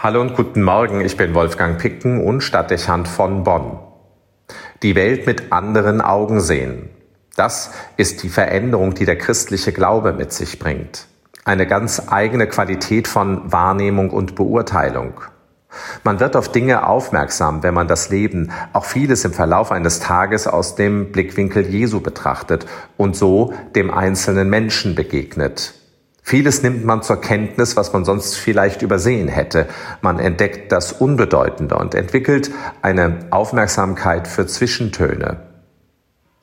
Hallo und guten Morgen, ich bin Wolfgang Picken und Stadtdechant von Bonn. Die Welt mit anderen Augen sehen. Das ist die Veränderung, die der christliche Glaube mit sich bringt. Eine ganz eigene Qualität von Wahrnehmung und Beurteilung. Man wird auf Dinge aufmerksam, wenn man das Leben, auch vieles im Verlauf eines Tages aus dem Blickwinkel Jesu betrachtet und so dem einzelnen Menschen begegnet. Vieles nimmt man zur Kenntnis, was man sonst vielleicht übersehen hätte. Man entdeckt das Unbedeutende und entwickelt eine Aufmerksamkeit für Zwischentöne.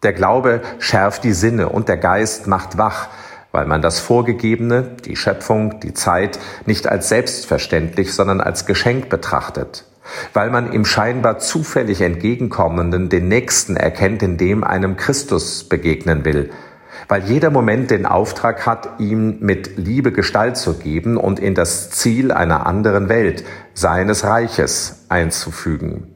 Der Glaube schärft die Sinne und der Geist macht wach, weil man das Vorgegebene, die Schöpfung, die Zeit nicht als selbstverständlich, sondern als Geschenk betrachtet, weil man im scheinbar zufällig entgegenkommenden den Nächsten erkennt, in dem einem Christus begegnen will, weil jeder Moment den Auftrag hat, ihm mit Liebe Gestalt zu geben und in das Ziel einer anderen Welt, seines Reiches einzufügen.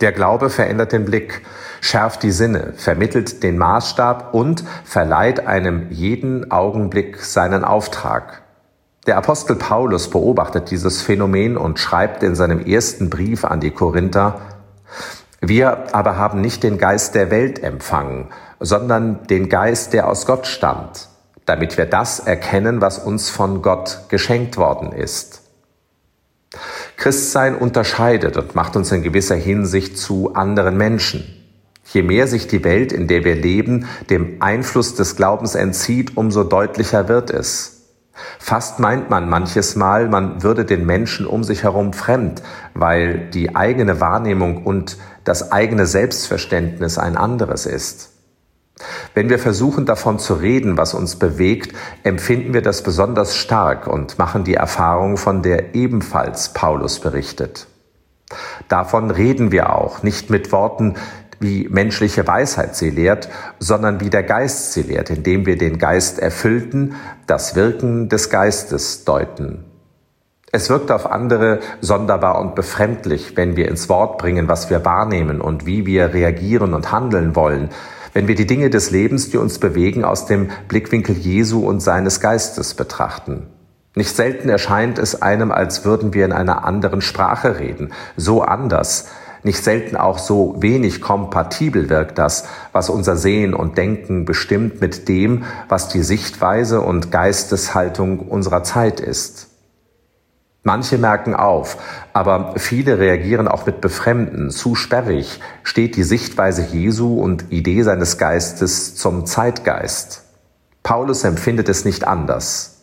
Der Glaube verändert den Blick, schärft die Sinne, vermittelt den Maßstab und verleiht einem jeden Augenblick seinen Auftrag. Der Apostel Paulus beobachtet dieses Phänomen und schreibt in seinem ersten Brief an die Korinther, wir aber haben nicht den Geist der Welt empfangen, sondern den Geist, der aus Gott stammt, damit wir das erkennen, was uns von Gott geschenkt worden ist. Christsein unterscheidet und macht uns in gewisser Hinsicht zu anderen Menschen. Je mehr sich die Welt, in der wir leben, dem Einfluss des Glaubens entzieht, umso deutlicher wird es. Fast meint man manches Mal, man würde den Menschen um sich herum fremd, weil die eigene Wahrnehmung und das eigene Selbstverständnis ein anderes ist. Wenn wir versuchen davon zu reden, was uns bewegt, empfinden wir das besonders stark und machen die Erfahrung, von der ebenfalls Paulus berichtet. Davon reden wir auch, nicht mit Worten, wie menschliche Weisheit sie lehrt, sondern wie der Geist sie lehrt, indem wir den Geist erfüllten, das Wirken des Geistes deuten. Es wirkt auf andere sonderbar und befremdlich, wenn wir ins Wort bringen, was wir wahrnehmen und wie wir reagieren und handeln wollen, wenn wir die Dinge des Lebens, die uns bewegen, aus dem Blickwinkel Jesu und seines Geistes betrachten. Nicht selten erscheint es einem, als würden wir in einer anderen Sprache reden, so anders, nicht selten auch so wenig kompatibel wirkt das, was unser Sehen und Denken bestimmt mit dem, was die Sichtweise und Geisteshaltung unserer Zeit ist. Manche merken auf, aber viele reagieren auch mit Befremden. Zu sperrig steht die Sichtweise Jesu und Idee seines Geistes zum Zeitgeist. Paulus empfindet es nicht anders.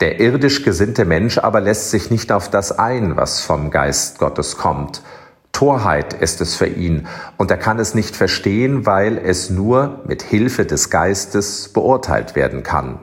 Der irdisch gesinnte Mensch aber lässt sich nicht auf das ein, was vom Geist Gottes kommt. Torheit ist es für ihn und er kann es nicht verstehen, weil es nur mit Hilfe des Geistes beurteilt werden kann.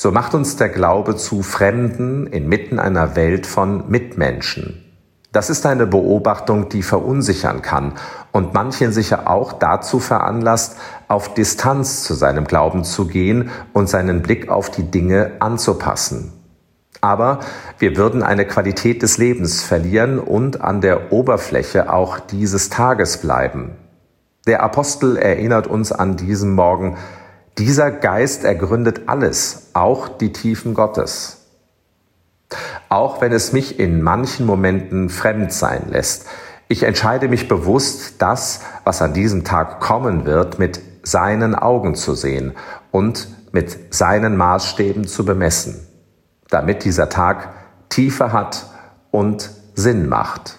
So macht uns der Glaube zu Fremden inmitten einer Welt von Mitmenschen. Das ist eine Beobachtung, die verunsichern kann und manchen sicher auch dazu veranlasst, auf Distanz zu seinem Glauben zu gehen und seinen Blick auf die Dinge anzupassen. Aber wir würden eine Qualität des Lebens verlieren und an der Oberfläche auch dieses Tages bleiben. Der Apostel erinnert uns an diesem Morgen, dieser Geist ergründet alles, auch die Tiefen Gottes. Auch wenn es mich in manchen Momenten fremd sein lässt, ich entscheide mich bewusst, das, was an diesem Tag kommen wird, mit seinen Augen zu sehen und mit seinen Maßstäben zu bemessen, damit dieser Tag Tiefe hat und Sinn macht.